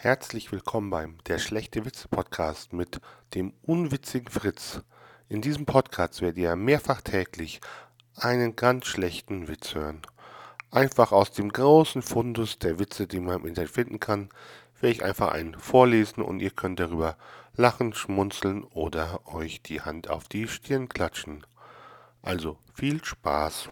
Herzlich willkommen beim Der schlechte Witze Podcast mit dem unwitzigen Fritz. In diesem Podcast werdet ihr mehrfach täglich einen ganz schlechten Witz hören. Einfach aus dem großen Fundus der Witze, die man im Internet finden kann, werde ich einfach einen vorlesen und ihr könnt darüber lachen, schmunzeln oder euch die Hand auf die Stirn klatschen. Also viel Spaß.